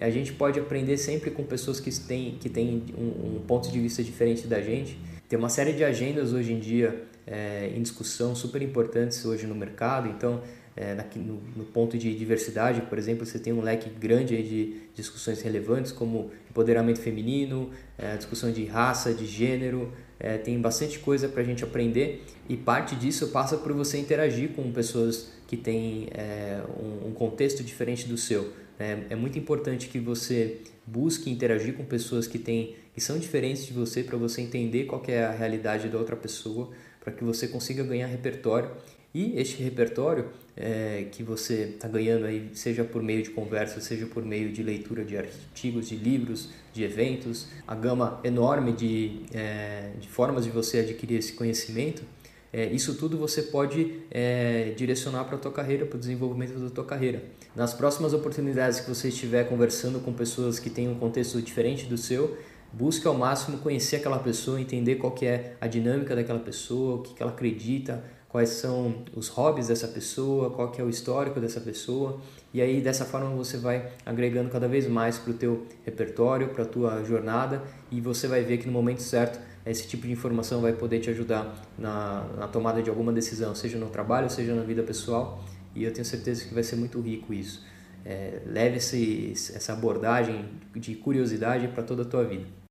a gente pode aprender sempre com pessoas que têm, que têm um, um ponto de vista diferente da gente. Tem uma série de agendas hoje em dia é, em discussão super importantes hoje no mercado, então é, no, no, ponto de diversidade, por exemplo, você tem um leque grande de discussões relevantes como empoderamento feminino, é, discussão de raça, de gênero, é, tem bastante coisa para a gente aprender e parte disso passa por você interagir com pessoas que têm é, um, um, contexto diferente do seu. Né? É muito importante que você busque interagir com pessoas que, têm, que são diferentes de você para você entender qual é a realidade da outra pessoa, para que você consiga ganhar repertório e este repertório é, que você está ganhando aí, seja por meio de conversa, seja por meio de leitura de artigos, de livros, de eventos, a gama enorme de, é, de formas de você adquirir esse conhecimento, é, isso tudo você pode é, direcionar para a tua carreira, para o desenvolvimento da tua carreira. Nas próximas oportunidades que você estiver conversando com pessoas que têm um contexto diferente do seu, busque ao máximo conhecer aquela pessoa, entender qual que é a dinâmica daquela pessoa, o que, que ela acredita, quais são os hobbies dessa pessoa, qual que é o histórico dessa pessoa e aí dessa forma você vai agregando cada vez mais para o teu repertório, para a tua jornada e você vai ver que no momento certo esse tipo de informação vai poder te ajudar na, na tomada de alguma decisão, seja no trabalho, seja na vida pessoal e eu tenho certeza que vai ser muito rico isso. É, leve esse, essa abordagem de curiosidade para toda a tua vida.